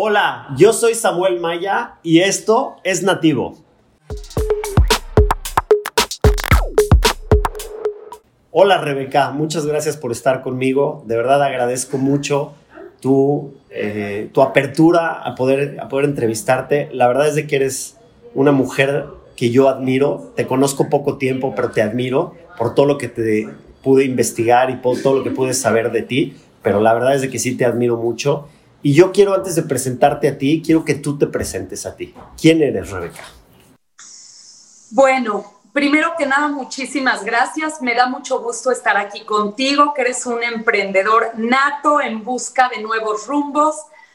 Hola, yo soy Samuel Maya y esto es Nativo. Hola Rebeca, muchas gracias por estar conmigo. De verdad agradezco mucho tu, eh, tu apertura a poder, a poder entrevistarte. La verdad es de que eres una mujer que yo admiro. Te conozco poco tiempo, pero te admiro por todo lo que te pude investigar y por todo lo que pude saber de ti. Pero la verdad es de que sí te admiro mucho. Y yo quiero, antes de presentarte a ti, quiero que tú te presentes a ti. ¿Quién eres, Rebeca? Bueno, primero que nada, muchísimas gracias. Me da mucho gusto estar aquí contigo, que eres un emprendedor nato en busca de nuevos rumbos,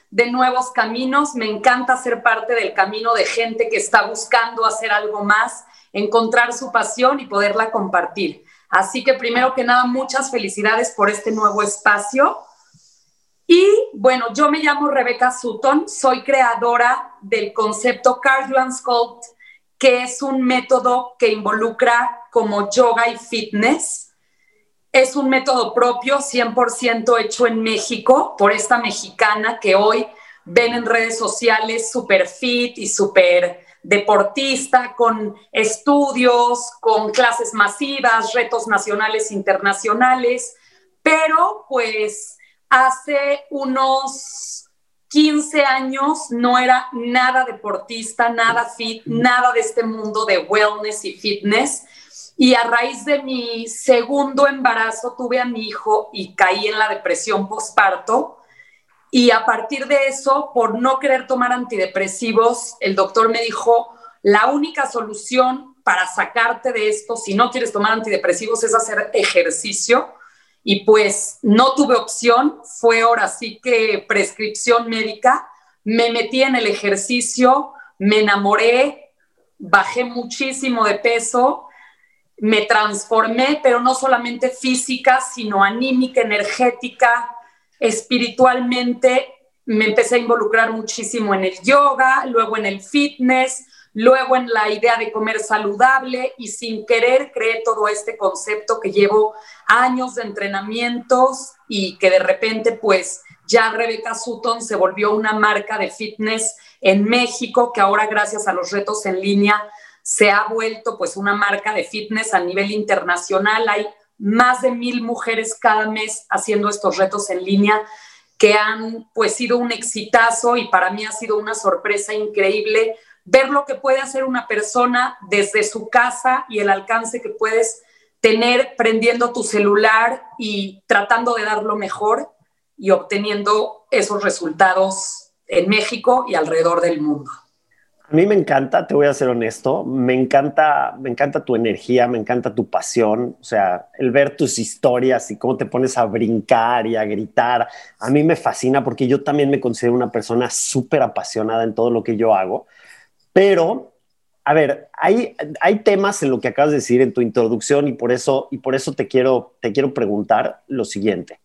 de nuevos caminos. Me encanta ser parte del camino de gente que está buscando hacer algo más, encontrar su pasión y poderla compartir. Así que primero que nada, muchas felicidades por este nuevo espacio y bueno, yo me llamo Rebeca Sutton, soy creadora del concepto Cardio and Sculpt, que es un método que involucra como yoga y fitness. Es un método propio, 100% hecho en México, por esta mexicana que hoy ven en redes sociales súper fit y súper deportista, con estudios, con clases masivas, retos nacionales, internacionales, pero pues hace unos 15 años no era nada deportista, nada fit, nada de este mundo de wellness y fitness. Y a raíz de mi segundo embarazo tuve a mi hijo y caí en la depresión postparto. Y a partir de eso, por no querer tomar antidepresivos, el doctor me dijo, la única solución para sacarte de esto, si no quieres tomar antidepresivos, es hacer ejercicio y pues no tuve opción, fue ahora sí que prescripción médica, me metí en el ejercicio, me enamoré, bajé muchísimo de peso, me transformé, pero no solamente física, sino anímica, energética, espiritualmente, me empecé a involucrar muchísimo en el yoga, luego en el fitness, luego en la idea de comer saludable y sin querer creé todo este concepto que llevo años de entrenamientos y que de repente pues ya Rebeca Sutton se volvió una marca de fitness en México que ahora gracias a los retos en línea se ha vuelto pues una marca de fitness a nivel internacional. Hay más de mil mujeres cada mes haciendo estos retos en línea que han pues sido un exitazo y para mí ha sido una sorpresa increíble ver lo que puede hacer una persona desde su casa y el alcance que puedes tener prendiendo tu celular y tratando de dar lo mejor y obteniendo esos resultados en México y alrededor del mundo. A mí me encanta, te voy a ser honesto, me encanta, me encanta tu energía, me encanta tu pasión, o sea, el ver tus historias y cómo te pones a brincar y a gritar, a mí me fascina porque yo también me considero una persona súper apasionada en todo lo que yo hago. Pero, a ver, hay, hay temas en lo que acabas de decir en tu introducción y por eso, y por eso te, quiero, te quiero preguntar lo siguiente.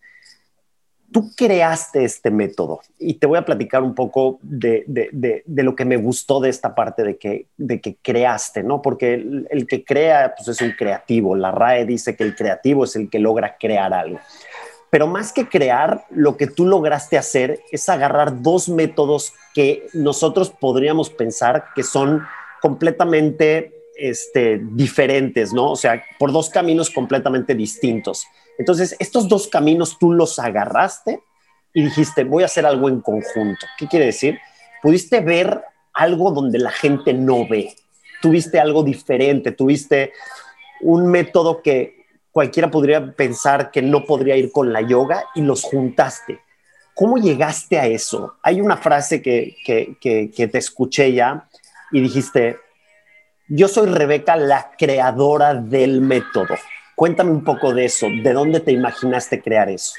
Tú creaste este método y te voy a platicar un poco de, de, de, lo que me gustó de esta parte de que, de que creaste, ¿no? Porque el, que crea pues es un creativo. La RAE dice que el creativo es el que logra crear algo. Pero más que crear, lo que tú lograste hacer es agarrar dos métodos que nosotros podríamos pensar que son completamente este, diferentes, ¿no? O sea, por dos caminos completamente distintos. Entonces, estos dos caminos tú los agarraste y dijiste, voy a hacer algo en conjunto. ¿Qué quiere decir? Pudiste ver algo donde la gente no ve. Tuviste algo diferente, tuviste un método que, cualquiera podría pensar que no podría ir con la yoga y los juntaste. ¿Cómo llegaste a eso? Hay una frase que, te escuché ya y dijiste, yo soy Rebeca, la creadora del método. Cuéntame un poco de eso, ¿de dónde te imaginaste crear eso?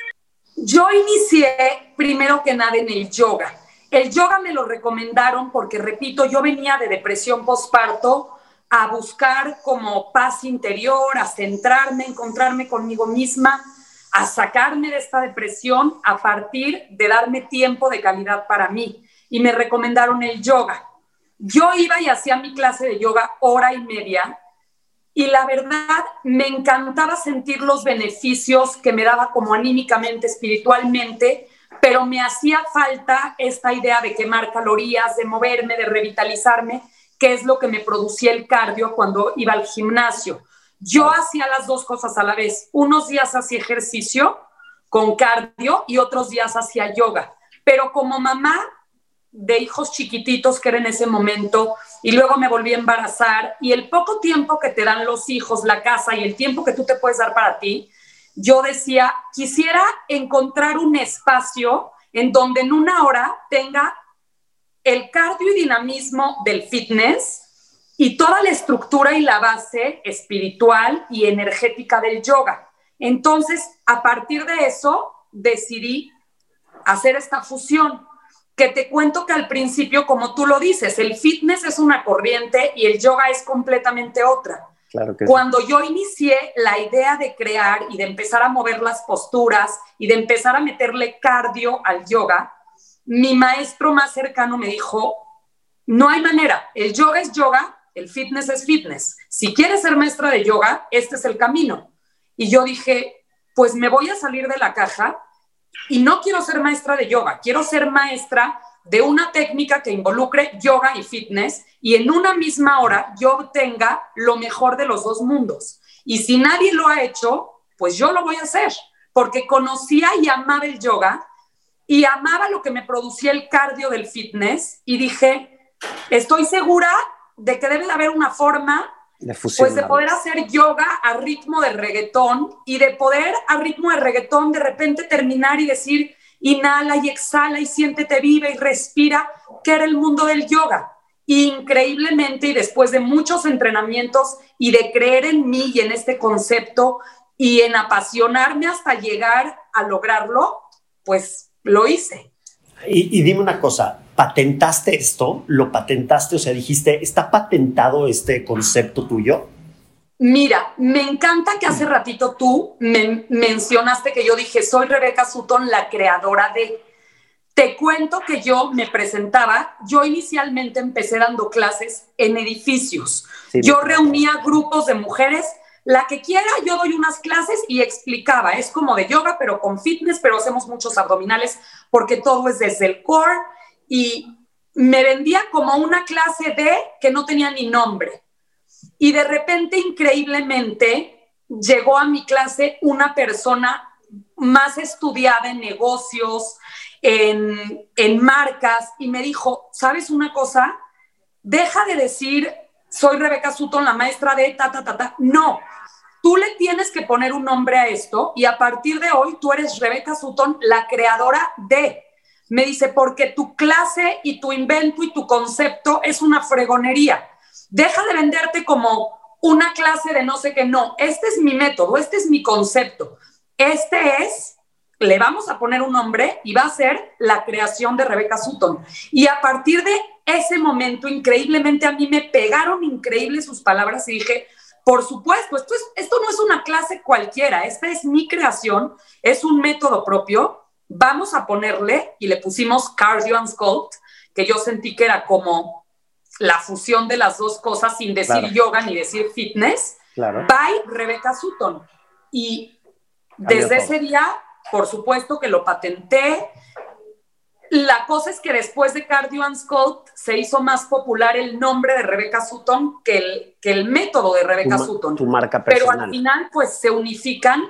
Yo inicié primero que nada en el yoga. El yoga me lo recomendaron porque, repito, yo venía de depresión postparto, a buscar como paz interior, a centrarme, encontrarme conmigo misma, a sacarme de esta depresión a partir de darme tiempo de calidad para mí. Y me recomendaron el yoga. Yo iba y hacía mi clase de yoga hora y media y la verdad me encantaba sentir los beneficios que me daba como anímicamente, espiritualmente, pero me hacía falta esta idea de quemar calorías, de moverme, de revitalizarme, que es lo que me producía el cardio cuando iba al gimnasio. Yo hacía las dos cosas a la vez. Unos días hacía ejercicio con cardio y otros días hacía yoga. Pero como mamá de hijos chiquititos que era en ese momento y luego me volví a embarazar y el poco tiempo que te dan los hijos, la casa y el tiempo que tú te puedes dar para ti, yo decía, quisiera encontrar un espacio en donde en una hora tenga el cardio y dinamismo del fitness y toda la estructura y la base espiritual y energética del yoga. Entonces, a partir de eso, decidí hacer esta fusión, que te cuento que al principio, como tú lo dices, el fitness es una corriente y el yoga es completamente otra. Cuando yo inicié la idea de crear y de empezar a mover las posturas y de empezar a meterle cardio al yoga, mi maestro más cercano me dijo, no hay manera, el yoga es yoga, el fitness es fitness. Si quieres ser maestra de yoga, este es el camino. Y yo dije, pues me voy a salir de la caja y no quiero ser maestra de yoga, quiero ser maestra de una técnica que involucre yoga y fitness y en una misma hora yo obtenga lo mejor de los dos mundos. Y si nadie lo ha hecho, pues yo lo voy a hacer, porque conocía y amaba el yoga y amaba lo que me producía el cardio del fitness y dije, estoy segura de que debe de haber una forma de pues de poder hacer yoga a ritmo de reggaetón y de poder a ritmo de reggaetón de repente terminar y decir, inhala y exhala y siéntete viva y respira, que era el mundo del yoga. Increíblemente, y después de muchos entrenamientos y de creer en mí y en este concepto y en apasionarme hasta llegar a lograrlo, pues lo hice. Y, y dime una cosa, ¿patentaste esto? ¿Lo patentaste? O sea, dijiste, ¿está patentado este concepto tuyo? Mira, me encanta que hace ratito tú me mencionaste que yo dije, soy Rebeca Sutton, la creadora de... Te cuento que yo me presentaba, yo inicialmente empecé dando clases en edificios. yo reunía grupos de mujeres, la que quiera, yo doy unas clases y explicaba, es como de yoga, pero con fitness, pero hacemos muchos abdominales porque todo es desde el core. Y me vendía como una clase de que no tenía ni nombre. Y de repente, increíblemente, llegó a mi clase una persona más estudiada en negocios, en, marcas, y me dijo, ¿sabes una cosa? Deja de decir, soy Rebeca Sutton, la maestra de ta, ta, ta, ta. No, tú le tienes que poner un nombre a esto y a partir de hoy tú eres Rebeca Sutton, la creadora de. Me dice, porque tu clase y tu invento y tu concepto es una fregonería. Deja de venderte como una clase de no sé qué, no, este es mi método, este es mi concepto, este es, le vamos a poner un nombre y va a ser la creación de Rebeca Sutton. Y a partir de ese momento, increíblemente a mí me pegaron increíbles sus palabras y dije, por supuesto, esto, es, esto no es una clase cualquiera, esta es mi creación, es un método propio, vamos a ponerle, y le pusimos Cardio and Sculpt, que yo sentí que era como la fusión de las dos cosas sin decir yoga ni decir fitness, claro. by Rebecca Sutton. Y desde ese día, por supuesto que lo patenté. La cosa es que después de Cardio and Sculpt se hizo más popular el nombre de Rebecca Sutton que el, que el método de Rebecca Sutton. Tu marca personal. Pero al final, pues se unifican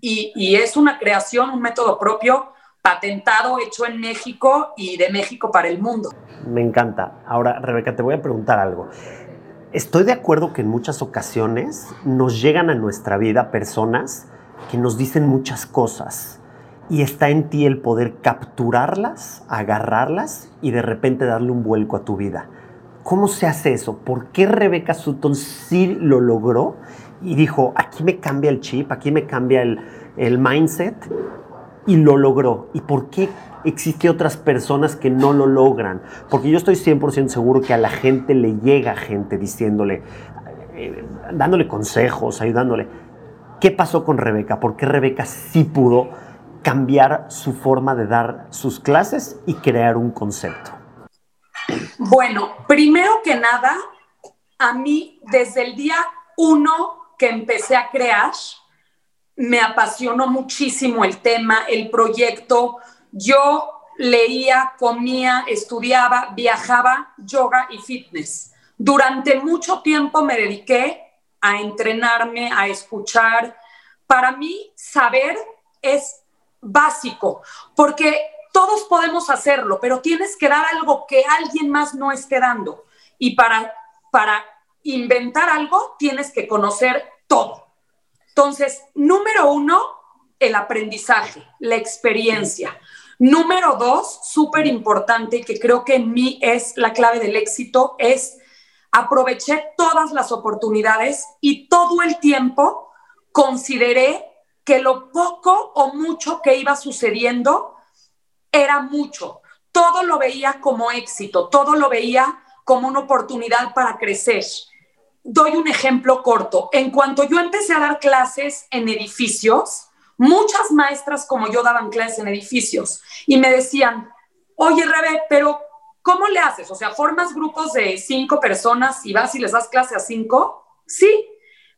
y, y es una creación, un método propio patentado, hecho en México y de México para el mundo. Me encanta. Ahora, Rebeca, te voy a preguntar algo. Estoy de acuerdo que en muchas ocasiones nos llegan a nuestra vida personas que nos dicen muchas cosas y está en ti el poder capturarlas, agarrarlas y de repente darle un vuelco a tu vida. ¿Cómo se hace eso? ¿Por qué Rebeca Sutton sí lo logró y dijo, aquí me cambia el chip, aquí me cambia el, el mindset y lo logró. ¿Y por qué existe otras personas que no lo logran? Porque yo estoy 100% seguro que a la gente le llega gente diciéndole, eh, dándole consejos, ayudándole. ¿Qué pasó con Rebeca? ¿Por qué Rebeca sí pudo cambiar su forma de dar sus clases y crear un concepto? Bueno, primero que nada, a mí desde el día uno que empecé a crear, me apasionó muchísimo el tema, el proyecto. yo leía, comía, estudiaba, viajaba, yoga y fitness. Durante mucho tiempo me dediqué a entrenarme, a escuchar. Para mí, saber es básico, porque todos podemos hacerlo, pero tienes que dar algo que alguien más no esté dando. Y para, para inventar algo, tienes que conocer todo. Entonces, número uno, el aprendizaje, la experiencia. Número dos, súper importante, que creo que en mí es la clave del éxito, es aproveché todas las oportunidades y todo el tiempo consideré que lo poco o mucho que iba sucediendo era mucho. Todo lo veía como éxito, todo lo veía como una oportunidad para crecer. Doy un ejemplo corto. En cuanto yo empecé a dar clases en edificios, muchas maestras como yo daban clases en edificios y me decían, oye Rebe, pero ¿cómo le haces? O sea, ¿formas grupos de cinco personas y vas y les das clase a cinco? Sí,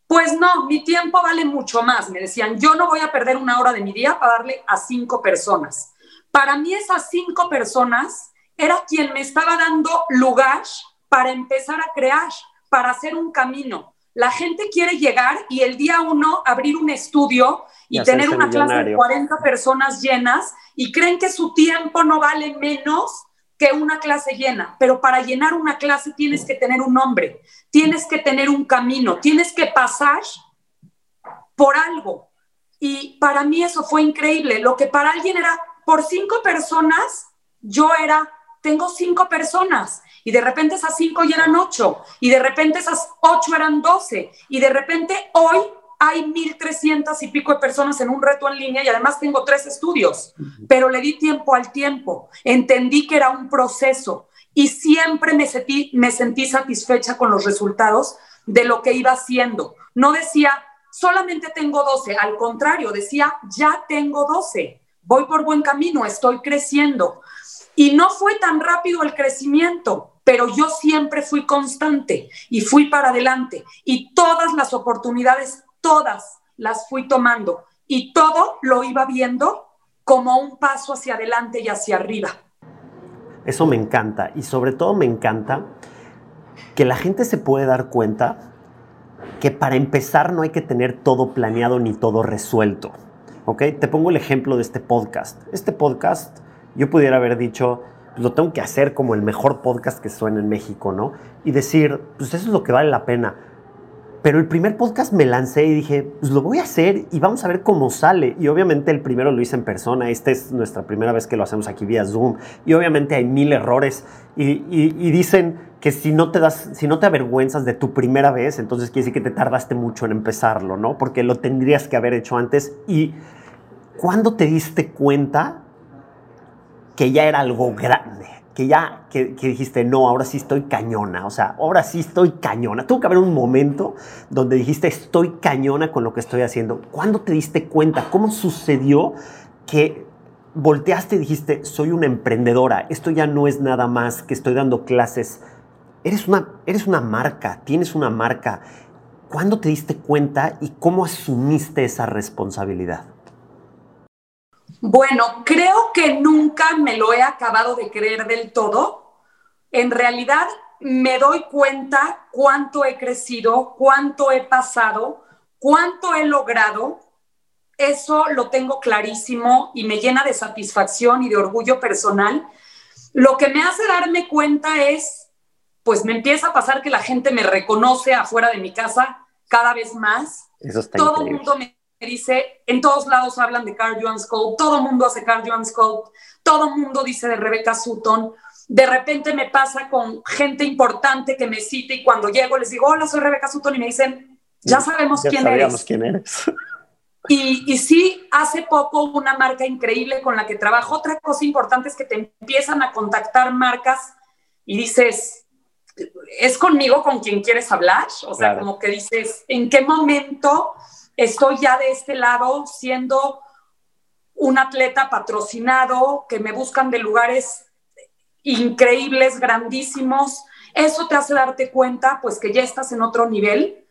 pues no, mi tiempo vale mucho más. Me decían, yo no voy a perder una hora de mi día para darle a cinco personas. Para mí esas cinco personas era quien me estaba dando lugar para empezar a crear, para hacer un camino. La gente quiere llegar y el día uno abrir un estudio y, tener una clase de 40 personas llenas y creen que su tiempo no vale menos que una clase llena, pero para llenar una clase tienes que tener un nombre, tienes que tener un camino, tienes que pasar por algo. Y para mí eso fue increíble. Lo que para alguien era por cinco personas, yo era, tengo cinco personas. Y de repente esas cinco ya eran ocho. Y de repente esas ocho eran doce. Y de repente hoy hay 1.300 y pico de personas en un reto en línea y además tengo tres estudios, pero le di tiempo al tiempo, entendí que era un proceso y siempre me sentí, me sentí satisfecha con los resultados de lo que iba haciendo. No decía, solamente tengo 12, al contrario, decía, ya tengo 12, voy por buen camino, estoy creciendo. Y no fue tan rápido el crecimiento, pero yo siempre fui constante y fui para adelante y todas las oportunidades todas las fui tomando y todo lo iba viendo como un paso hacia adelante y hacia arriba. Eso me encanta y sobre todo me encanta que la gente se puede dar cuenta que para empezar no hay que tener todo planeado ni todo resuelto. ¿Ok? Te pongo el ejemplo de este podcast. Este podcast yo pudiera haber dicho, pues lo tengo que hacer como el mejor podcast que suena en México, ¿no? Y decir, pues eso es lo que vale la pena. Pero el primer podcast me lancé y dije, pues lo voy a hacer y vamos a ver cómo sale. Y obviamente el primero lo hice en persona, esta es nuestra primera vez que lo hacemos aquí vía Zoom. Y obviamente hay mil errores y, dicen que si no te das, si no te avergüenzas de tu primera vez, entonces quiere decir que te tardaste mucho en empezarlo, ¿no? Porque lo tendrías que haber hecho antes. Y cuando te diste cuenta que ya era algo grande? Que ya que, dijiste, no, ahora sí estoy cañona, o sea, ahora sí estoy cañona. Tuvo que haber un momento donde dijiste, estoy cañona con lo que estoy haciendo. ¿Cuándo te diste cuenta? ¿Cómo sucedió que volteaste y dijiste, soy una emprendedora, esto ya no es nada más que estoy dando clases? Eres una, eres una marca, tienes una marca. ¿Cuándo te diste cuenta y cómo asumiste esa responsabilidad? Bueno, creo que nunca me lo he acabado de creer del todo. En realidad me doy cuenta cuánto he crecido, cuánto he pasado, cuánto he logrado. Eso lo tengo clarísimo y me llena de satisfacción y de orgullo personal. Lo que me hace darme cuenta es, pues me empieza a pasar que la gente me reconoce afuera de mi casa cada vez más. Eso está Todo el mundo me dice, en todos lados hablan de Cardio and Scope, todo el mundo hace Cardio and Scope, todo el mundo dice de Rebecca Sutton. De repente me pasa con gente importante que me cita y cuando llego les digo, hola, soy Rebecca Sutton y me dicen, ya sabemos ya quién eres. quién eres. Y, y, sí, hace poco una marca increíble con la que trabajo. Otra cosa importante es que te empiezan a contactar marcas y dices, ¿es conmigo con quien quieres hablar? O sea, como que dices, ¿en qué momento estoy ya de este lado siendo un atleta patrocinado, que me buscan de lugares increíbles, grandísimos. Eso te hace darte cuenta, pues, que ya estás en otro nivel.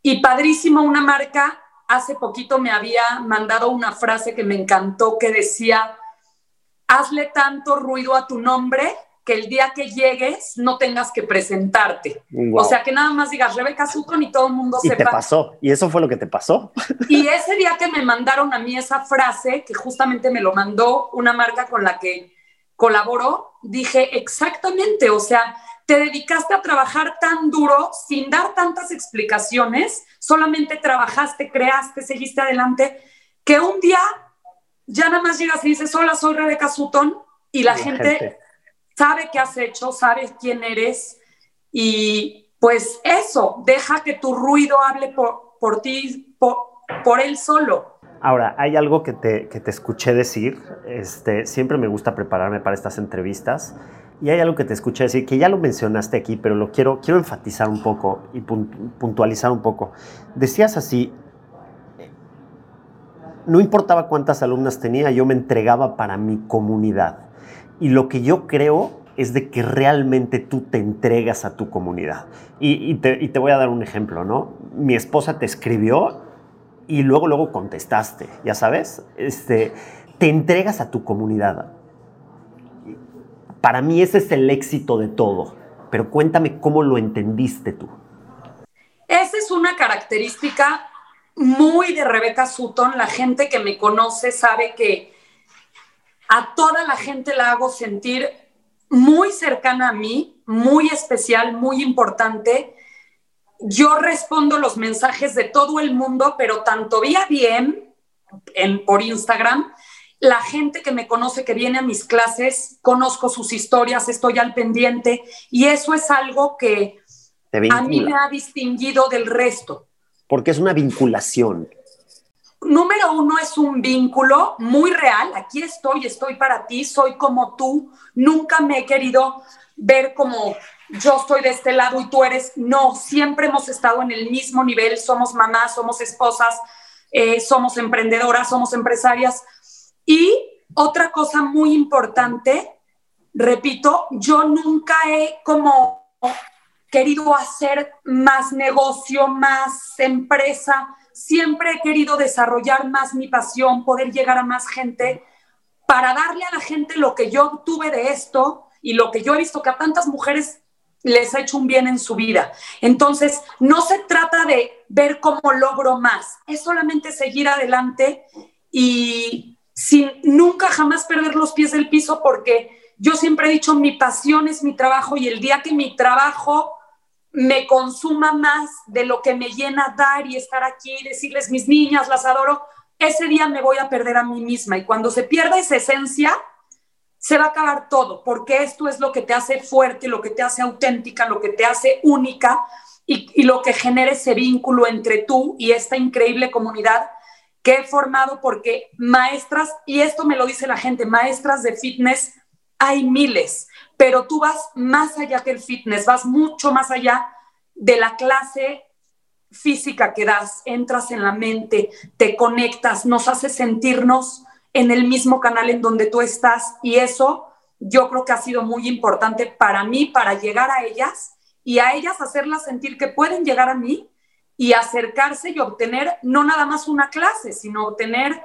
Y padrísimo, una marca, hace poquito me había mandado una frase que me encantó, que decía, hazle tanto ruido a tu nombre que el día que llegues no tengas que presentarte. O sea, que nada más digas Rebeca Sutton y todo el mundo y sepa. te pasó, y eso fue lo que te pasó. Y ese día que me mandaron a mí esa frase, que justamente me lo mandó una marca con la que colaboro, dije exactamente, o sea, te dedicaste a trabajar tan duro sin dar tantas explicaciones, solamente trabajaste, creaste, seguiste adelante, que un día ya nada más llegas y dices, hola, soy Rebeca Sutton, y la, gente sabe qué has hecho, sabe quién eres y pues eso, deja que tu ruido hable por, por ti, por, él solo. Ahora, hay algo que te, que te escuché decir, este, siempre me gusta prepararme para estas entrevistas, y hay algo que te escuché decir, que ya lo mencionaste aquí, pero lo quiero, quiero enfatizar un poco y puntualizar un poco. Decías así, no importaba cuántas alumnas tenía, yo me entregaba para mi comunidad. Y lo que yo creo es de que realmente tú te entregas a tu comunidad. Y, te, voy a dar un ejemplo, ¿no? Mi esposa te escribió y luego, luego contestaste, ya sabes, este, te entregas a tu comunidad. Para mí ese es el éxito de todo, pero cuéntame cómo lo entendiste tú. Esa es una característica muy de Rebeca Sutton. La gente que me conoce sabe que a toda la gente la hago sentir muy cercana a mí, muy especial, muy importante. Yo respondo los mensajes de todo el mundo, pero tanto vía bien en, por Instagram, la gente que me conoce, que viene a mis clases, conozco sus historias, estoy al pendiente y eso es algo que a mí me ha distinguido del resto. Porque es una vinculación número uno es un vínculo muy real. Aquí estoy, estoy para ti, soy como tú. Nunca me he querido ver como yo estoy de este lado y tú eres. No, siempre hemos estado en el mismo nivel. Somos mamás, somos esposas, eh, somos emprendedoras, somos empresarias. Y otra cosa muy importante, repito, yo nunca he como querido hacer más negocio, más empresa siempre he querido desarrollar más mi pasión, poder llegar a más gente, para darle a la gente lo que yo tuve de esto y lo que yo he visto que a tantas mujeres les ha hecho un bien en su vida. Entonces, no se trata de ver cómo logro más, es solamente seguir adelante y sin nunca jamás perder los pies del piso porque yo siempre he dicho, mi pasión es mi trabajo y el día que mi trabajo me consuma más de lo que me llena dar y estar aquí, decirles mis niñas, las adoro, ese día me voy a perder a mí misma. Y cuando se pierda esa esencia, se va a acabar todo, porque esto es lo que te hace fuerte, lo que te hace auténtica, lo que te hace única y, y lo que genera ese vínculo entre tú y esta increíble comunidad que he formado, porque maestras, y esto me lo dice la gente, maestras de fitness, hay miles pero tú vas más allá que el fitness, vas mucho más allá de la clase física que das, entras en la mente, te conectas, nos hace sentirnos en el mismo canal en donde tú estás y eso yo creo que ha sido muy importante para mí, para llegar a ellas y a ellas hacerlas sentir que pueden llegar a mí y acercarse y obtener no nada más una clase, sino obtener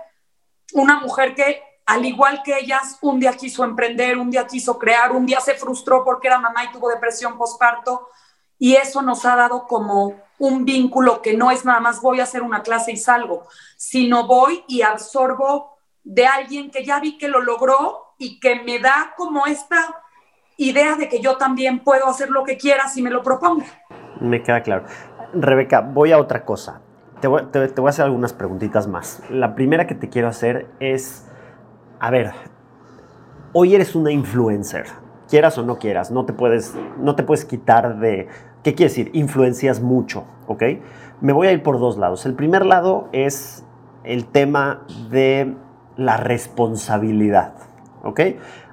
una mujer que al igual que ellas, un día quiso emprender, un día quiso crear, un día se frustró porque era mamá y tuvo depresión postparto. Y eso nos ha dado como un vínculo que no es nada más voy a hacer una clase y salgo, sino voy y absorbo de alguien que ya vi que lo logró y que me da como esta idea de que yo también puedo hacer lo que quiera si me lo propongo. Me queda claro. Rebeca, voy a otra cosa. Te voy, te voy a hacer algunas preguntitas más. La primera que te quiero hacer es a ver, hoy eres una influencer, quieras o no quieras, no te puedes, no te puedes quitar de, ¿qué quiere decir? Influencias mucho, ¿ok? Me voy a ir por dos lados. El primer lado es el tema de la responsabilidad, ¿ok?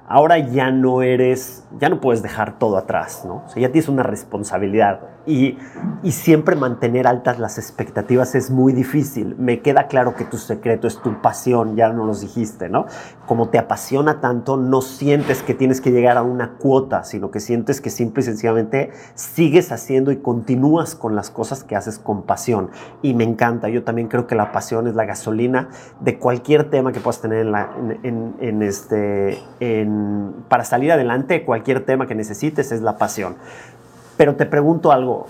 ahora ya no eres, ya no puedes dejar todo atrás, ¿no? O sea, ya tienes una responsabilidad y, y, siempre mantener altas las expectativas es muy difícil. Me queda claro que tu secreto es tu pasión, ya no los dijiste, ¿no? Como te apasiona tanto, no sientes que tienes que llegar a una cuota, sino que sientes que simple y sencillamente sigues haciendo y continúas con las cosas que haces con pasión. Y me encanta, yo también creo que la pasión es la gasolina de cualquier tema que puedas tener en, la, en, en este... En, para salir adelante, cualquier tema que necesites es la pasión. Pero te pregunto algo,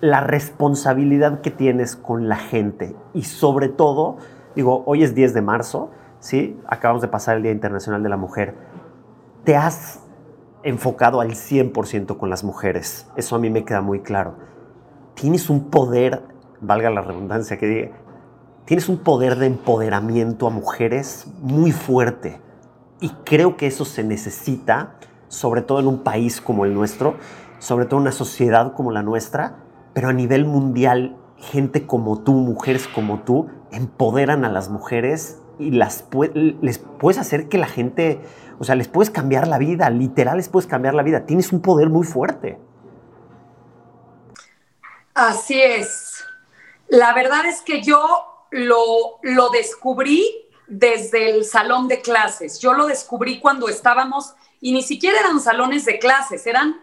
la responsabilidad que tienes con la gente y sobre todo, digo, hoy es 10 de marzo, ¿sí? Acabamos de pasar el Día Internacional de la Mujer. ¿Te has enfocado al 100% con las mujeres? Eso a mí me queda muy claro. Tienes un poder, valga la redundancia que diga, tienes un poder de empoderamiento a mujeres muy fuerte. Y creo que eso se necesita, sobre todo en un país como el nuestro, sobre todo una sociedad como la nuestra, pero a nivel mundial, gente como tú, mujeres como tú, empoderan a las mujeres y las les puedes hacer que la gente, o sea, les puedes cambiar la vida, literal les puedes cambiar la vida. Tienes un poder muy fuerte. Así es. La verdad es que yo lo, lo descubrí desde el salón de clases. Yo lo descubrí cuando estábamos, y ni siquiera eran salones de clases, eran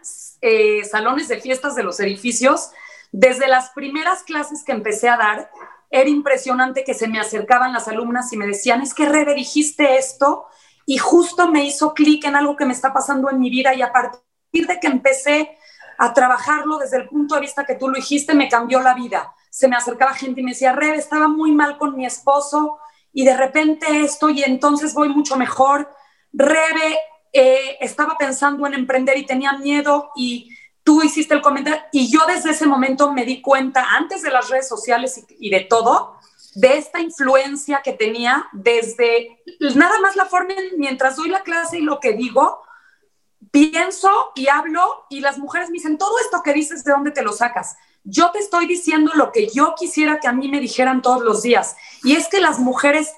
eh, salones de fiestas de los edificios. Desde las primeras clases que empecé a dar, era impresionante que se me acercaban las alumnas y me decían, es que Rebe, dijiste esto y justo me hizo clic en algo que me está pasando en mi vida y a partir de que empecé a trabajarlo desde el punto de vista que tú lo dijiste, me cambió la vida. Se me acercaba gente y me decía, Rebe, estaba muy mal con mi esposo, y de repente esto y entonces voy mucho mejor. Rebe eh, estaba pensando en emprender y tenía miedo y tú hiciste el comentario y yo desde ese momento me di cuenta, antes de las redes sociales y, de todo, de esta influencia que tenía desde nada más la forma mientras doy la clase y lo que digo, pienso y hablo y las mujeres me dicen, todo esto que dices, ¿de dónde te lo sacas? Yo te estoy diciendo lo que yo quisiera que a mí me dijeran todos los días. Y es que las mujeres,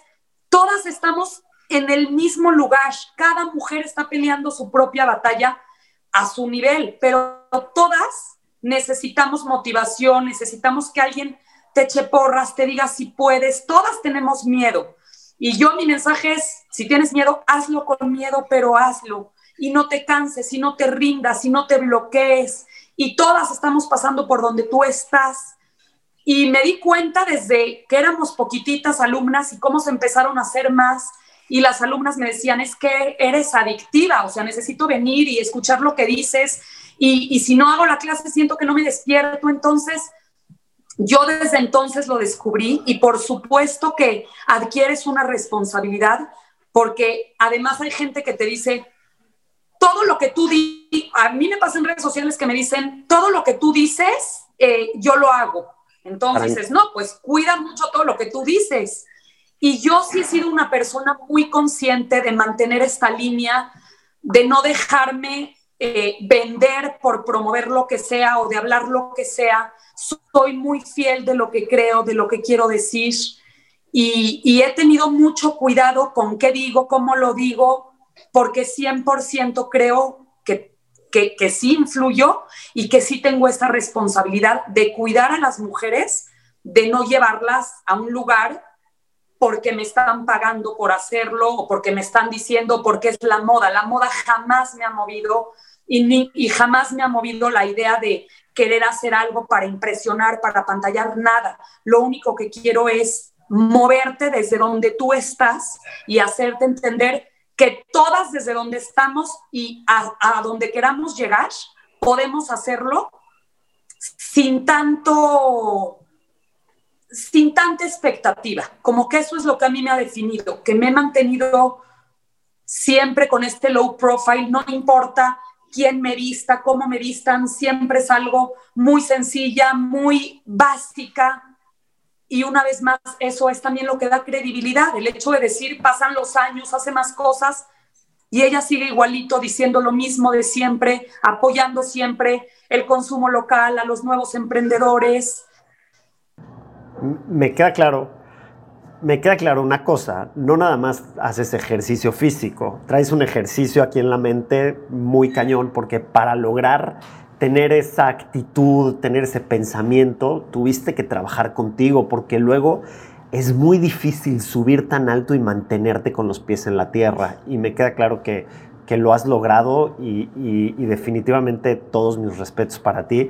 todas estamos en el mismo lugar. Cada mujer está peleando su propia batalla a su nivel, pero todas necesitamos motivación, necesitamos que alguien te eche porras, te diga si puedes. Todas tenemos miedo. Y yo mi mensaje es, si tienes miedo, hazlo con miedo, pero hazlo. Y no te canses, y no te rindas, y no te bloquees, y todas estamos pasando por donde tú estás. Y me di cuenta desde que éramos poquititas alumnas y cómo se empezaron a hacer más. Y las alumnas me decían, es que eres adictiva, o sea, necesito venir y escuchar lo que dices. Y, y si no hago la clase, siento que no me despierto. Entonces, yo desde entonces lo descubrí y por supuesto que adquieres una responsabilidad porque además hay gente que te dice, todo lo que tú dices, a mí me pasa en redes sociales que me dicen, todo lo que tú dices, eh, yo lo hago. Entonces no, pues cuida mucho todo lo que tú dices. Y yo sí he sido una persona muy consciente de mantener esta línea, de no dejarme eh, vender por promover lo que sea o de hablar lo que sea. Soy muy fiel de lo que creo, de lo que quiero decir. Y, he tenido mucho cuidado con qué digo, cómo lo digo, porque 100% creo que, que, que sí influyo y que sí tengo esta responsabilidad de cuidar a las mujeres, de no llevarlas a un lugar porque me están pagando por hacerlo o porque me están diciendo porque es la moda. La moda jamás me ha movido y, jamás me ha movido la idea de querer hacer algo para impresionar, para pantallar, nada. Lo único que quiero es moverte desde donde tú estás y hacerte entender que todas desde donde estamos y a, donde queramos llegar, podemos hacerlo sin tanto, sin tanta expectativa. Como que eso es lo que a mí me ha definido, que me he mantenido siempre con este low profile, no importa quién me vista, cómo me vistan, siempre es algo muy sencilla, muy básica, y una vez más, eso es también lo que da credibilidad, el hecho de decir, pasan los años, hace más cosas y ella sigue igualito diciendo lo mismo de siempre, apoyando siempre el consumo local, a los nuevos emprendedores. Me queda claro. me queda claro una cosa, no nada más haces ejercicio físico, traes un ejercicio aquí en la mente muy cañón, porque para lograr tener esa actitud, tener ese pensamiento, tuviste que trabajar contigo, porque luego es muy difícil subir tan alto y mantenerte con los pies en la tierra. Y me queda claro que, lo has logrado y, definitivamente todos mis respetos para ti.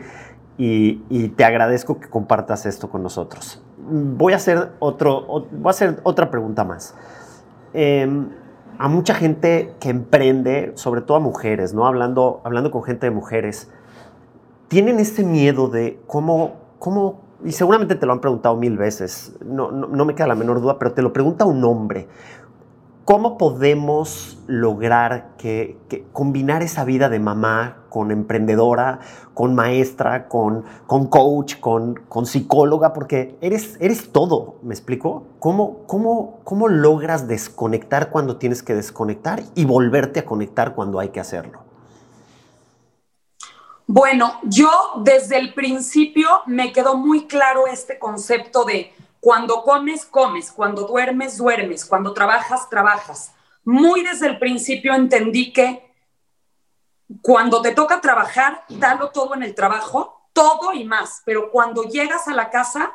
Y, te agradezco que compartas esto con nosotros. Voy a hacer, otro, voy a hacer otra pregunta más. Em, a mucha gente que emprende, sobre todo a mujeres, ¿no? Hablando, hablando con gente de mujeres, tienen ese miedo de cómo, cómo, y seguramente te lo han preguntado mil veces, no, no, me queda la menor duda, pero te lo pregunta un hombre. ¿Cómo podemos lograr que, combinar esa vida de mamá con emprendedora, con maestra, con, con coach, con, con, psicóloga? Porque eres, eres todo, ¿me explico? ¿Cómo, cómo, ¿Cómo logras desconectar cuando tienes que desconectar y volverte a conectar cuando hay que hacerlo? Bueno, yo desde el principio me quedó muy claro este concepto de cuando comes, comes, cuando duermes, duermes, cuando trabajas, trabajas. Muy desde el principio entendí que cuando te toca trabajar, dalo todo en el trabajo, todo y más, pero cuando llegas a la casa,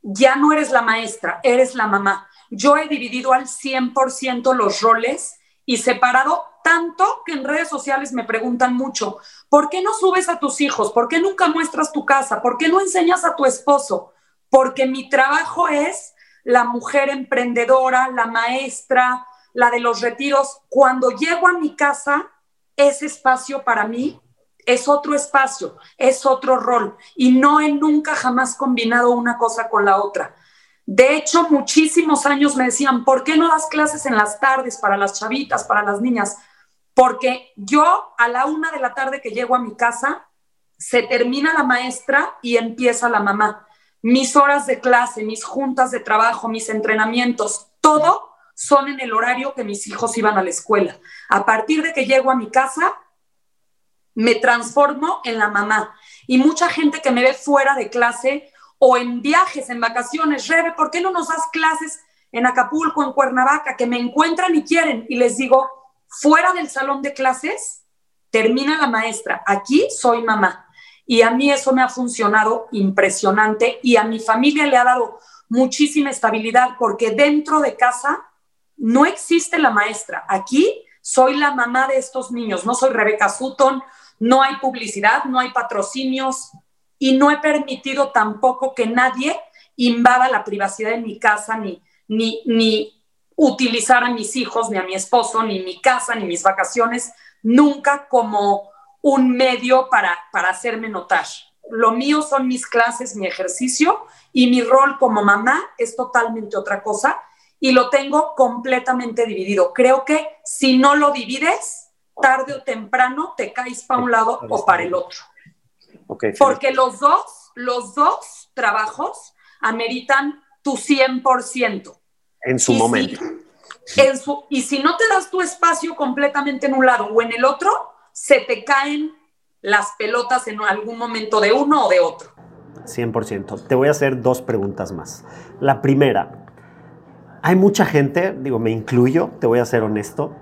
ya no eres la maestra, eres la mamá. Yo he dividido al 100% los roles y separado tanto que en redes sociales me preguntan mucho, ¿por qué no subes a tus hijos? ¿Por qué nunca muestras tu casa? ¿Por qué no enseñas a tu esposo? Porque mi trabajo es la mujer emprendedora, la maestra, la de los retiros. Cuando llego a mi casa, ese espacio para mí es otro espacio, es otro rol y no he nunca jamás combinado una cosa con la otra. De hecho, muchísimos años me decían, ¿por qué no das clases en las tardes para las chavitas, para las niñas? porque yo a la una de la tarde que llego a mi casa, se termina la maestra y empieza la mamá. Mis horas de clase, mis juntas de trabajo, mis entrenamientos, todo son en el horario que mis hijos iban a la escuela. A partir de que llego a mi casa, me transformo en la mamá. Y mucha gente que me ve fuera de clase o en viajes, en vacaciones, Rebe, ¿por qué no nos das clases en Acapulco, en Cuernavaca, que me encuentran y quieren? Y les digo, fuera del salón de clases, termina la maestra, aquí soy mamá. Y a mí eso me ha funcionado impresionante y a mi familia le ha dado muchísima estabilidad porque dentro de casa no existe la maestra. Aquí soy la mamá de estos niños, no soy Rebeca Sutton, no hay publicidad, no hay patrocinios y no he permitido tampoco que nadie invada la privacidad de mi casa ni, ni, ni utilizar a mis hijos, ni a mi esposo, ni mi casa, ni mis vacaciones, nunca como un medio para, para hacerme notar. Lo mío son mis clases, mi ejercicio y mi rol como mamá es totalmente otra cosa y lo tengo completamente dividido. Creo que si no lo divides, tarde o temprano te caes para un lado o para el otro. Porque los dos, los dos trabajos ameritan tu 100% en su momento. en su, y si no te das tu espacio completamente en un lado o en el otro, se te caen las pelotas en algún momento de uno o de otro. 100%. Te voy a hacer dos preguntas más. La primera, hay mucha gente, digo, me incluyo, te voy a ser honesto,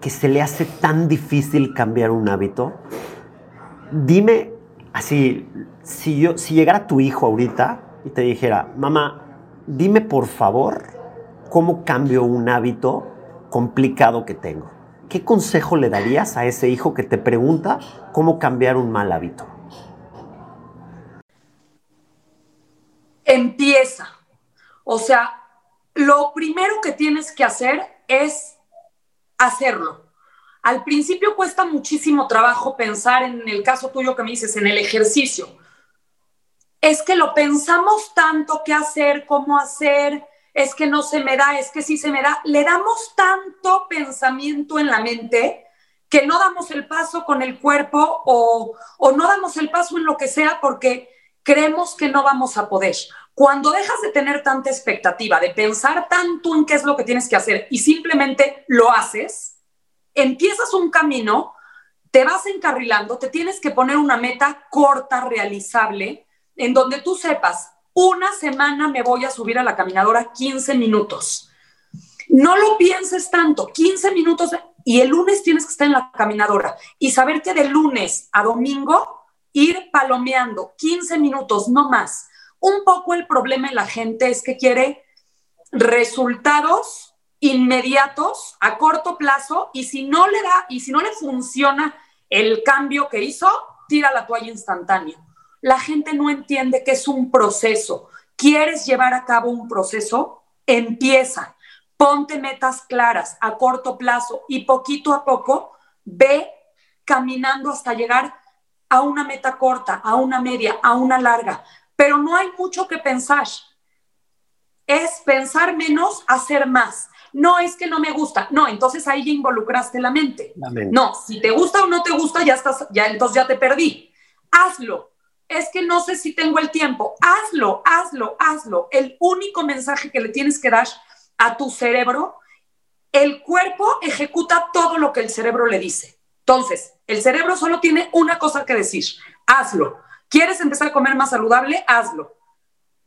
que se le hace tan difícil cambiar un hábito. Dime así, si, yo, si llegara tu hijo ahorita y te dijera, mamá, dime por favor cómo cambio un hábito complicado que tengo. ¿Qué consejo le darías a ese hijo que te pregunta cómo cambiar un mal hábito? Empieza. O sea, lo primero que tienes que hacer es hacerlo. Al principio cuesta muchísimo trabajo pensar en el caso tuyo que me dices, en el ejercicio. Es que lo pensamos tanto qué hacer, cómo hacer, es que no se me da, es que sí se me da. Le damos tanto pensamiento en la mente que no damos el paso con el cuerpo o, o no damos el paso en lo que sea porque creemos que no vamos a poder. Cuando dejas de tener tanta expectativa, de pensar tanto en qué es lo que tienes que hacer y simplemente lo haces, empiezas un camino, te vas encarrilando, te tienes que poner una meta corta, realizable, en donde tú sepas, una semana me voy a subir a la caminadora 15 minutos. No lo pienses tanto, 15 minutos y el lunes tienes que estar en la caminadora y saber que de lunes a domingo ir palomeando 15 minutos, no más. Un poco el problema de la gente es que quiere resultados inmediatos a corto plazo y si no le da y si no le funciona el cambio que hizo, tira la toalla instantáneo. La gente no entiende que es un proceso. ¿Quieres llevar a cabo un proceso? Empieza. Ponte metas claras a corto plazo y poquito a poco ve caminando hasta llegar a una meta corta, a una media, a una larga. Pero no hay mucho que pensar. Es pensar menos, hacer más no es que no me gusta, no, entonces ahí ya involucraste la mente. No, si te gusta o no te gusta, ya estás, ya entonces ya te perdí. Hazlo. Es que no sé si tengo el tiempo. Hazlo, hazlo, hazlo. El único mensaje que le tienes que dar a tu cerebro, el cuerpo ejecuta todo lo que el cerebro le dice. Entonces, el cerebro solo tiene una cosa que decir, hazlo. ¿Quieres empezar a comer más saludable? Hazlo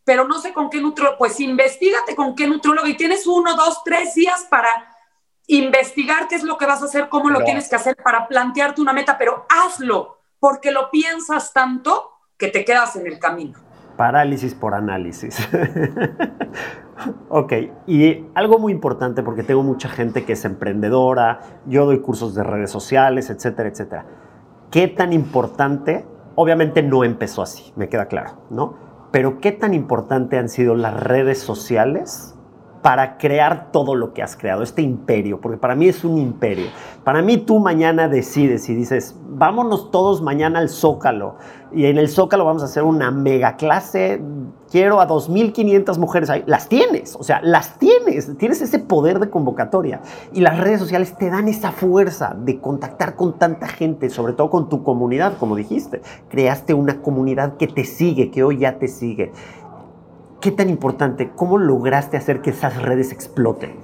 pero no sé con qué nutriólogo, pues investigate con qué nutriólogo y tienes uno, dos, tres días para investigar qué es lo que vas a hacer, cómo lo tienes que hacer para plantearte una meta, pero hazlo, porque lo piensas tanto que te quedas en el camino. Parálisis por análisis. ok, y algo muy importante, porque tengo mucha gente que es emprendedora, yo doy cursos de redes sociales, etcétera, etcétera. ¿Qué tan importante? Obviamente no empezó así, me queda claro, ¿no? pero ¿qué tan importante han sido las redes sociales para crear todo lo que has creado, este imperio, porque para mí es un imperio. Para mí tú mañana decides y dices, vámonos todos mañana al Zócalo y en el Zócalo vamos a hacer una mega clase, quiero a 2.500 mujeres ahí, las tienes, o sea, las tienes, tienes ese poder de convocatoria. Y las redes sociales te dan esa fuerza de contactar con tanta gente, sobre todo con tu comunidad, como dijiste, creaste una comunidad que te sigue, que hoy ya te sigue ¿Qué tan importante? ¿Cómo lograste hacer que esas redes exploten?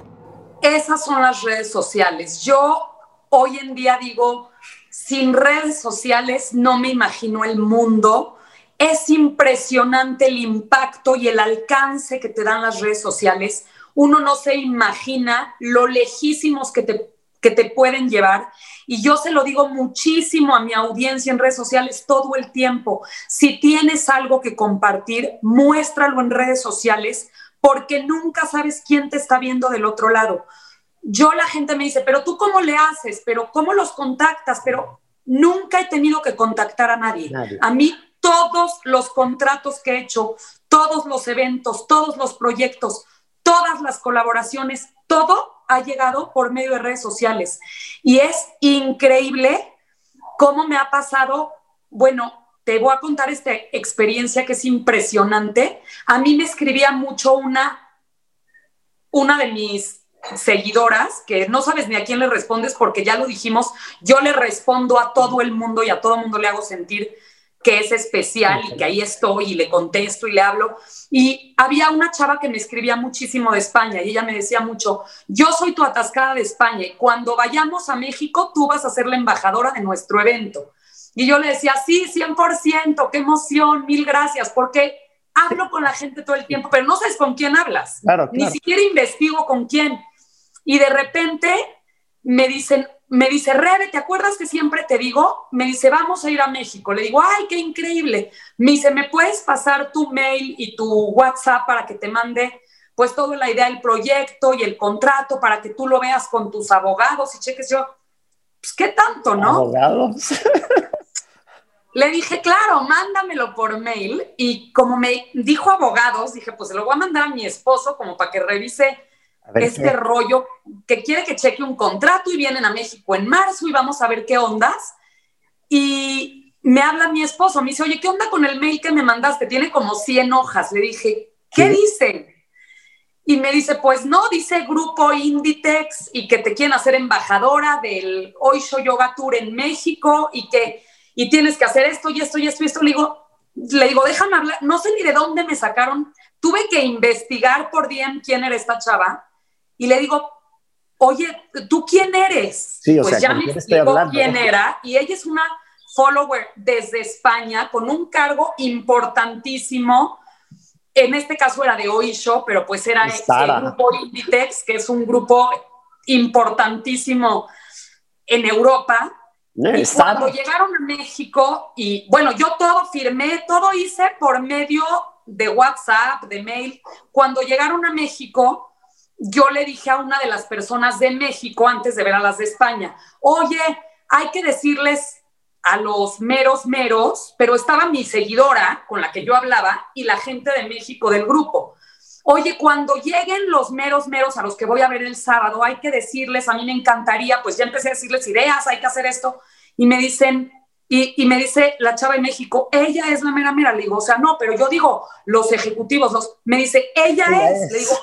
Esas son las redes sociales. Yo hoy en día digo, sin redes sociales no me imagino el mundo. Es impresionante el impacto y el alcance que te dan las redes sociales. Uno no se imagina lo lejísimos que te, que te pueden llevar y yo se lo digo muchísimo a mi audiencia en redes sociales todo el tiempo. Si tienes algo que compartir, muéstralo en redes sociales porque nunca sabes quién te está viendo del otro lado. Yo la gente me dice, pero tú cómo le haces, pero cómo los contactas, pero nunca he tenido que contactar a nadie. A mí todos los contratos que he hecho, todos los eventos, todos los proyectos, todas las colaboraciones, todo ha llegado por medio de redes sociales. Y es increíble cómo me ha pasado, bueno, te voy a contar esta experiencia que es impresionante. A mí me escribía mucho una, una de mis seguidoras, que no sabes ni a quién le respondes porque ya lo dijimos, yo le respondo a todo el mundo y a todo el mundo le hago sentir que es especial y que ahí estoy y le contesto y le hablo. Y había una chava que me escribía muchísimo de España y ella me decía mucho, yo soy tu atascada de España y cuando vayamos a México tú vas a ser la embajadora de nuestro evento. Y yo le decía, sí, 100%, qué emoción, mil gracias, porque hablo con la gente todo el tiempo, pero no sabes con quién hablas. Ni siquiera investigo con quién. Y de repente me dicen, me dice, Rebe, ¿te acuerdas que siempre te digo? Me dice, vamos a ir a México. Le digo, ay, qué increíble. Me dice, ¿me puedes pasar tu mail y tu WhatsApp para que te mande pues toda la idea del proyecto y el contrato para que tú lo veas con tus abogados y cheques yo? Pues qué tanto, ¿no? Abogados. Le dije, claro, mándamelo por mail. Y como me dijo abogados, dije, pues se lo voy a mandar a mi esposo como para que revise este rollo que quiere que cheque un contrato y vienen a México en marzo y vamos a ver qué ondas. Y me habla mi esposo, me dice, oye, ¿qué onda con el mail que me mandaste? Tiene como 100 hojas. Le dije, ¿qué, dicen? Y me dice, pues no, dice Grupo Inditex y que te quieren hacer embajadora del Oisho Yoga Tour en México y que y tienes que hacer esto y esto y esto y esto. Le digo, le digo, déjame hablar, no sé ni de dónde me sacaron. Tuve que investigar por DM quién era esta chava y le digo, oye, ¿tú quién eres? Sí, o pues sea, ya me explicó quién era y ella es una follower desde España con un cargo importantísimo en este caso era de Oisho, pero pues era el grupo Inditex, que es un grupo importantísimo en Europa. y cuando llegaron a México, y bueno, yo todo firmé, todo hice por medio de WhatsApp, de mail. Cuando llegaron a México, yo le dije a una de las personas de México, antes de ver a las de España, oye, hay que decirles a los meros meros, pero estaba mi seguidora con la que yo hablaba y la gente de México del grupo. Oye, cuando lleguen los meros meros a los que voy a ver el sábado, hay que decirles, a mí me encantaría, pues ya empecé a decirles ideas, hay que hacer esto, y me dicen, y, me dice la chava de México, ella es la mera mera, le digo, o sea, no, pero yo digo, los ejecutivos, los, me dice, ella es, le digo,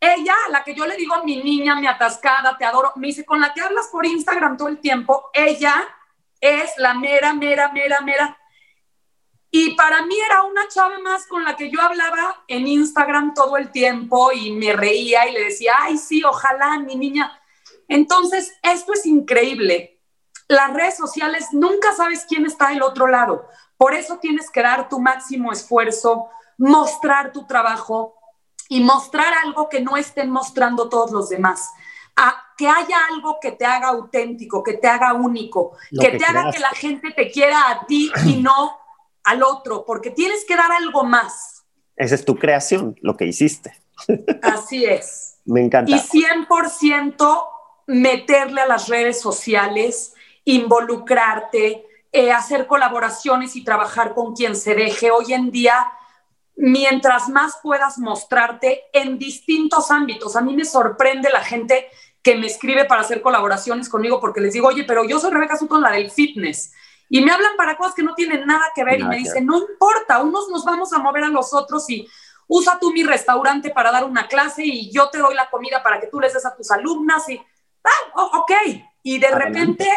ella, la que yo le digo, mi niña, mi atascada, te adoro, me dice, con la que hablas por Instagram todo el tiempo, ella es la mera, mera, mera, mera. Y para mí era una chava más con la que yo hablaba en Instagram todo el tiempo y me reía y le decía, ay, sí, ojalá, mi niña. Entonces, esto es increíble. Las redes sociales nunca sabes quién está del otro lado. Por eso tienes que dar tu máximo esfuerzo, mostrar tu trabajo y mostrar algo que no estén mostrando todos los demás a que haya algo que te haga auténtico, que te haga único, que, te haga que la gente te quiera a ti y no al otro, porque tienes que dar algo más. Esa es tu creación, lo que hiciste. Así es. Me encanta. Y 100% meterle a las redes sociales, involucrarte, eh, hacer colaboraciones y trabajar con quien se deje. Hoy en día, mientras más puedas mostrarte en distintos ámbitos, a mí me sorprende la gente que me escribe para hacer colaboraciones conmigo porque les digo, oye, pero yo soy Rebeca Sutton, la del fitness. Y me hablan para cosas que no tienen nada que ver y me dicen, no importa, unos nos vamos a mover a los otros y usa tú mi restaurante para dar una clase y yo te doy la comida para que tú les des a tus alumnas y, ah, ok. Y de repente,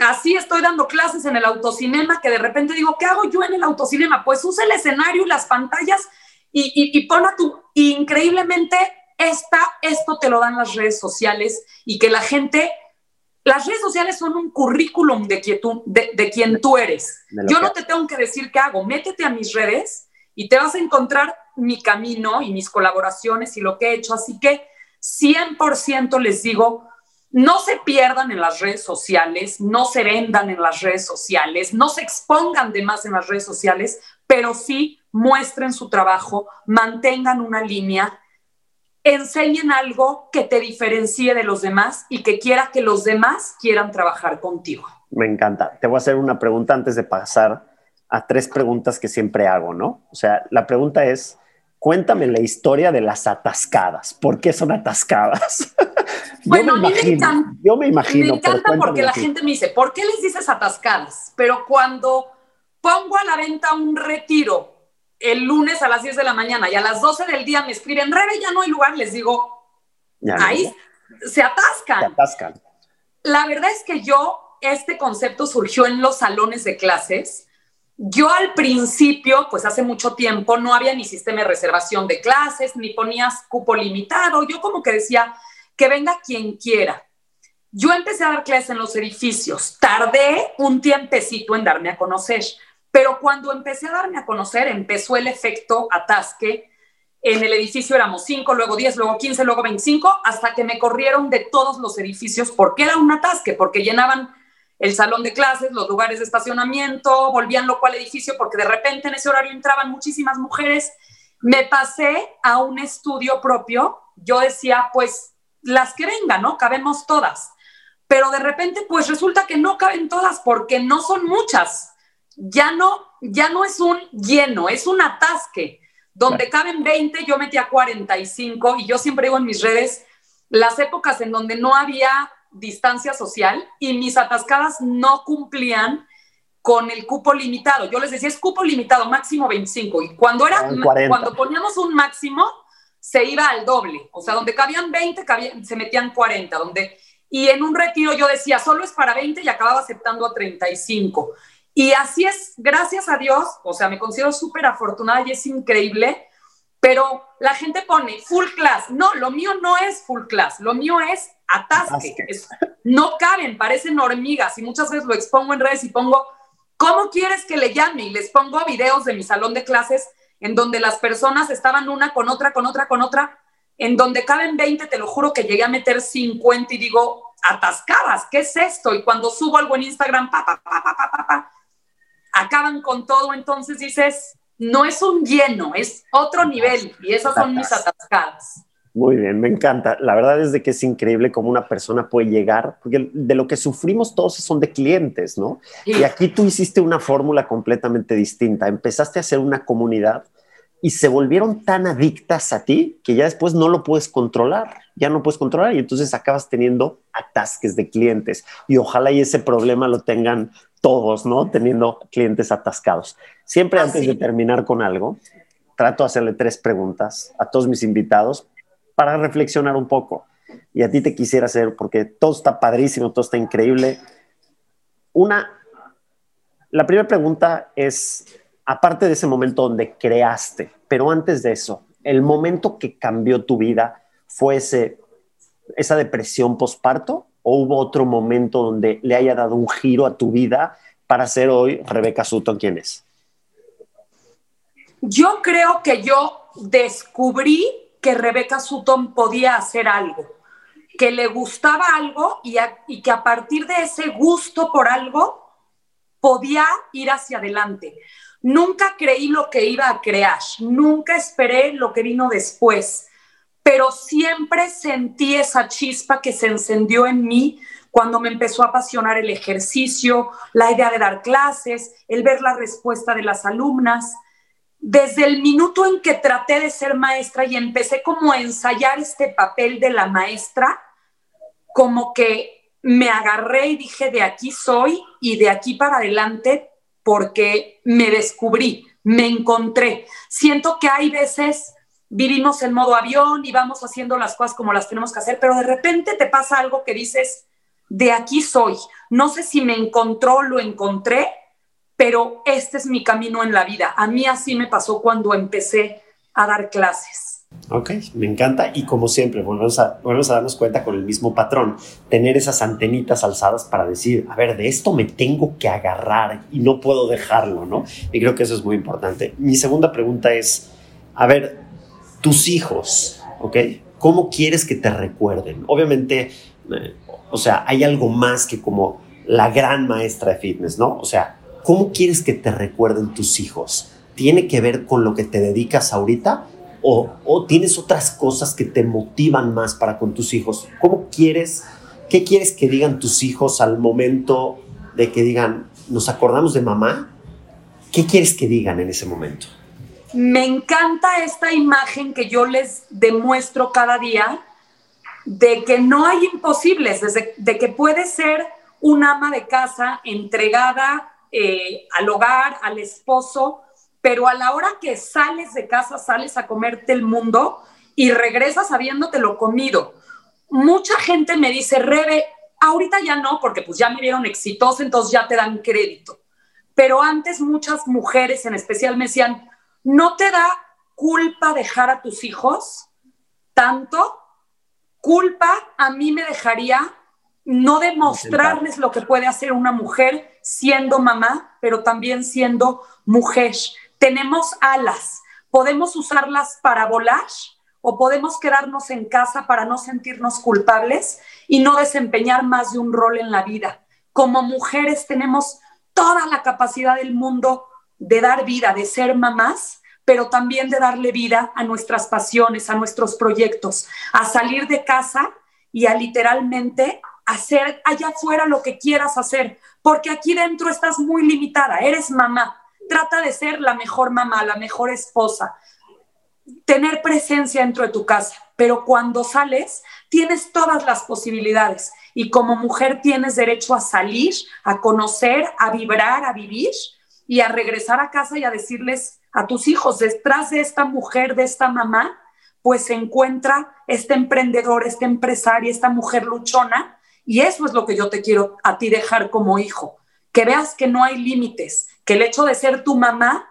así estoy dando clases en el autocinema que de repente digo, ¿qué hago yo en el autocinema? Pues usa el escenario y las pantallas y, y, y pon a tu, increíblemente esta, esto te lo dan las redes sociales y que la gente, las redes sociales son un currículum de, de, de quien tú eres. Yo no te tengo que decir qué hago, métete a mis redes y te vas a encontrar mi camino y mis colaboraciones y lo que he hecho. Así que 100% les digo, no se pierdan en las redes sociales, no se vendan en las redes sociales, no se expongan de más en las redes sociales, pero sí muestren su trabajo, mantengan una línea enseñen algo que te diferencie de los demás y que quiera que los demás quieran trabajar contigo. Me encanta. Te voy a hacer una pregunta antes de pasar a tres preguntas que siempre hago, ¿no? O sea, la pregunta es, cuéntame la historia de las atascadas. ¿Por qué son atascadas? bueno, me a mí me encanta. Yo me imagino. Me encanta porque la gente me dice, ¿por qué les dices atascadas? Pero cuando pongo a la venta un retiro el lunes a las 10 de la mañana y a las 12 del día me escriben, Rebe, ya no hay lugar, les digo, ahí se atascan. Se atascan. La verdad es que yo, este concepto surgió en los salones de clases. Yo al principio, pues hace mucho tiempo, no había ni sistema de reservación de clases, ni ponías cupo limitado. Yo como que decía, que venga quien quiera. Yo empecé a dar clases en los edificios. Tardé un tiempecito en darme a conocer. Pero cuando empecé a darme a conocer, empezó el efecto atasque. En el edificio éramos 5, luego 10, luego 15, luego 25, hasta que me corrieron de todos los edificios porque era un atasque, porque llenaban el salón de clases, los lugares de estacionamiento, volvían loco al edificio porque de repente en ese horario entraban muchísimas mujeres. Me pasé a un estudio propio. Yo decía, pues las que vengan, ¿no? Cabemos todas. Pero de repente, pues resulta que no caben todas porque no son muchas ya no, ya no es un lleno, es un atasque. Donde caben 20, yo metía 45 y yo siempre digo en mis redes las épocas en donde no había distancia social y mis atascadas no cumplían con el cupo limitado. Yo les decía, es cupo limitado, máximo 25. Y cuando, era, cuando poníamos un máximo, se iba al doble. O sea, donde cabían 20, se metían 40. Donde, y en un retiro yo decía, solo es para 20 y acababa aceptando a 35. Y así es, gracias a Dios, o sea, me considero súper afortunada y es increíble, pero la gente pone full class. No, lo mío no es full class, lo mío es atasque. no caben, parecen hormigas y muchas veces lo expongo en redes y pongo, ¿cómo quieres que le llame? Y les pongo videos de mi salón de clases en donde las personas estaban una con otra, con otra, con otra, en donde caben 20, te lo juro que llegué a meter 50 y digo, atascadas, ¿qué es esto? Y cuando subo algo en Instagram, pa, pa, pa, pa, pa, pa, acaban con todo, entonces dices, no es un lleno, es otro nivel y esas son mis atascadas. Muy bien, me encanta. La verdad es de que es increíble cómo una persona puede llegar, porque de lo que sufrimos todos son de clientes, ¿no? Y aquí tú hiciste una fórmula completamente distinta. Empezaste a hacer una comunidad y se volvieron tan adictas a ti que ya después no lo puedes controlar, ya no puedes controlar y entonces acabas teniendo atasques de clientes y ojalá y ese problema lo tengan todos, ¿no? Teniendo clientes atascados. Siempre antes de terminar con algo, trato de hacerle tres preguntas a todos mis invitados para reflexionar un poco. Y a ti te quisiera hacer, porque todo está padrísimo, todo está increíble. Una, la primera pregunta es, aparte de ese momento donde creaste, pero antes de eso, el momento que cambió tu vida fue ese, esa depresión posparto o hubo otro momento donde le haya dado un giro a tu vida para ser hoy Rebeca Sutton quien es? Yo creo que yo descubrí que Rebeca Sutton podía hacer algo, que le gustaba algo y, y que a partir de ese gusto por algo podía ir hacia adelante. Nunca creí lo que iba a crear, nunca esperé lo que vino después, pero siempre sentí esa chispa que se encendió en mí cuando me empezó a apasionar el ejercicio, la idea de dar clases, el ver la respuesta de las alumnas desde el minuto en que traté de ser maestra y empecé como a ensayar este papel de la maestra, como que me agarré y dije, de aquí soy y de aquí para adelante, porque me descubrí, me encontré. Siento que hay veces vivimos en modo avión y vamos haciendo las cosas como las tenemos que hacer, pero de repente te pasa algo que dices, de aquí soy. No sé si me encontró, lo encontré, pero este es mi camino en la vida. A mí así me pasó cuando empecé a dar clases. Ok, me encanta y como siempre, volvemos a, volvemos a darnos cuenta con el mismo patrón, tener esas antenitas alzadas para decir, a ver, de esto me tengo que agarrar y no puedo dejarlo, ¿no? Y creo que eso es muy importante. Mi segunda pregunta es, a ver, tus hijos, ¿ok? ¿Cómo quieres que te recuerden? Obviamente, eh, o sea, hay algo más que como la gran maestra de fitness, ¿no? O sea, ¿cómo quieres que te recuerden tus hijos? ¿Tiene que ver con lo que te dedicas ahorita? ¿O, tienes otras cosas que te motivan más para con tus hijos? ¿Cómo quieres, qué quieres que digan tus hijos al momento de que digan, nos acordamos de mamá? ¿Qué quieres que digan en ese momento? Me encanta esta imagen que yo les demuestro cada día de que no hay imposibles, de que puede ser un ama de casa entregada eh, al hogar, al esposo, pero a la hora que sales de casa, sales a comerte el mundo y regresas habiéndote lo comido. Mucha gente me dice, Rebe, ahorita ya no, porque pues ya me vieron exitosa, entonces ya te dan crédito. Pero antes muchas mujeres en especial me decían, ¿no te da culpa dejar a tus hijos tanto? Culpa a mí me dejaría no demostrarles lo que puede hacer una mujer siendo mamá, pero también siendo mujer. Tenemos alas, podemos usarlas para volar o podemos quedarnos en casa para no sentirnos culpables y no desempeñar más de un rol en la vida. Como mujeres tenemos toda la capacidad del mundo de dar vida, de ser mamás, pero también de darle vida a nuestras pasiones, a nuestros proyectos, a salir de casa y a literalmente hacer allá afuera lo que quieras hacer, porque aquí dentro estás muy limitada, eres mamá, trata de ser la mejor mamá, la mejor esposa, tener presencia dentro de tu casa, pero cuando sales tienes todas las posibilidades. Y como mujer tienes derecho a salir, a conocer, a vibrar, a vivir y a regresar a casa y a decirles a tus hijos, detrás de esta mujer, de esta mamá, pues se encuentra este emprendedor, este empresario, esta mujer luchona y eso es lo que yo te quiero a ti dejar como hijo, que veas que no hay límites, que el hecho de ser tu mamá,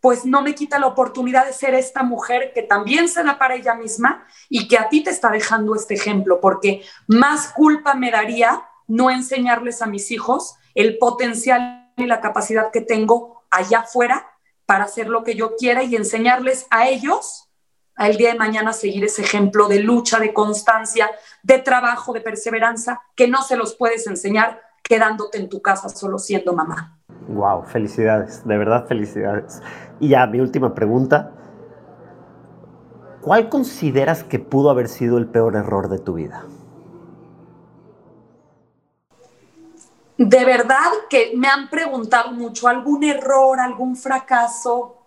pues no me quita la oportunidad de ser esta mujer que también se da para ella misma y que a ti te está dejando este ejemplo, porque más culpa me daría no enseñarles a mis hijos el potencial y la capacidad que tengo allá afuera para hacer lo que yo quiera y enseñarles a ellos al día de mañana seguir ese ejemplo de lucha, de constancia, de trabajo, de perseverancia, que no se los puedes enseñar quedándote en tu casa solo siendo mamá. Wow, felicidades, de verdad felicidades. Y ya mi última pregunta, ¿cuál consideras que pudo haber sido el peor error de tu vida? De verdad que me han preguntado mucho, algún error, algún fracaso.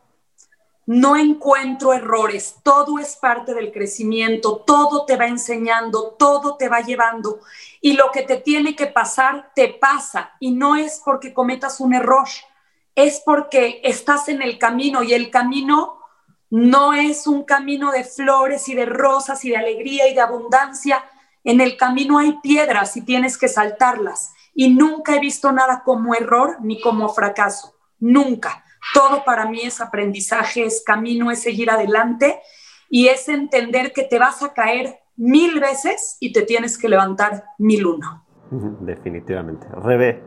No encuentro errores, todo es parte del crecimiento, todo te va enseñando, todo te va llevando y lo que te tiene que pasar te pasa y no es porque cometas un error, es porque estás en el camino y el camino no es un camino de flores y de rosas y de alegría y de abundancia. En el camino hay piedras y tienes que saltarlas. Y nunca he visto nada como error ni como fracaso. Nunca. Todo para mí es aprendizaje, es camino, es seguir adelante y es entender que te vas a caer mil veces y te tienes que levantar mil uno. Definitivamente. Rebe,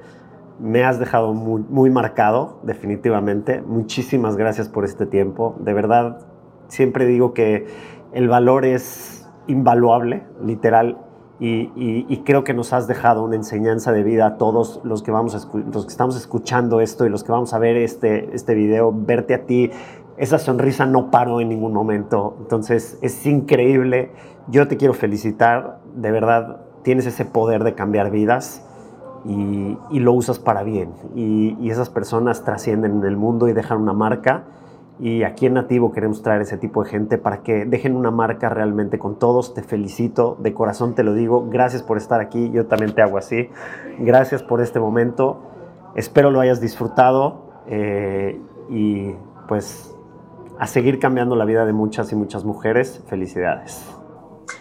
me has dejado muy, marcado, definitivamente. Muchísimas gracias por este tiempo. De verdad, siempre digo que el valor es invaluable, literal, y, creo que nos has dejado una enseñanza de vida a todos los que, vamos los que estamos escuchando esto y los que vamos a ver este, este video, verte a ti, esa sonrisa no paró en ningún momento, entonces es increíble, yo te quiero felicitar, de verdad tienes ese poder de cambiar vidas y, lo usas para bien. Y, y esas personas trascienden en el mundo y dejan una marca y aquí en Nativo queremos traer ese tipo de gente para que dejen una marca realmente con todos. Te felicito, de corazón te lo digo. Gracias por estar aquí. Yo también te hago así. Gracias por este momento. Espero lo hayas disfrutado eh, y pues a seguir cambiando la vida de muchas y muchas mujeres. Felicidades.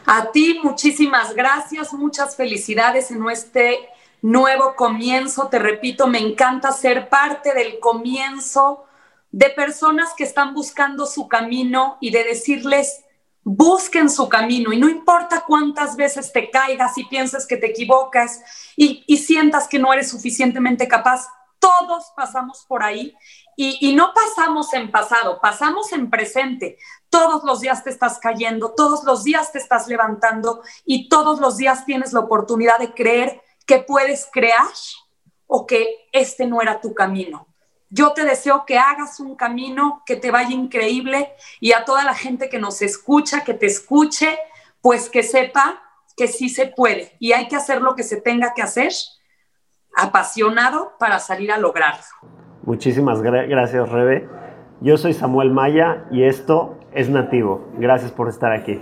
A ti muchísimas gracias, muchas felicidades en este nuevo comienzo. Te repito, me encanta ser parte del comienzo de personas que están buscando su camino y de decirles, busquen su camino y no importa cuántas veces te caigas y pienses que te equivocas y, sientas que no eres suficientemente capaz, todos pasamos por ahí y, y, no pasamos en pasado, pasamos en presente. Todos los días te estás cayendo, todos los días te estás levantando y todos los días tienes la oportunidad de creer que puedes crear o que este no era tu camino. Yo te deseo que hagas un camino que te vaya increíble y a toda la gente que nos escucha, que te escuche, pues que sepa que sí se puede y hay que hacer lo que se tenga que hacer apasionado para salir a lograrlo. Muchísimas gracias, Rebe. Yo soy Samuel Maya y esto es Nativo. Gracias por estar aquí.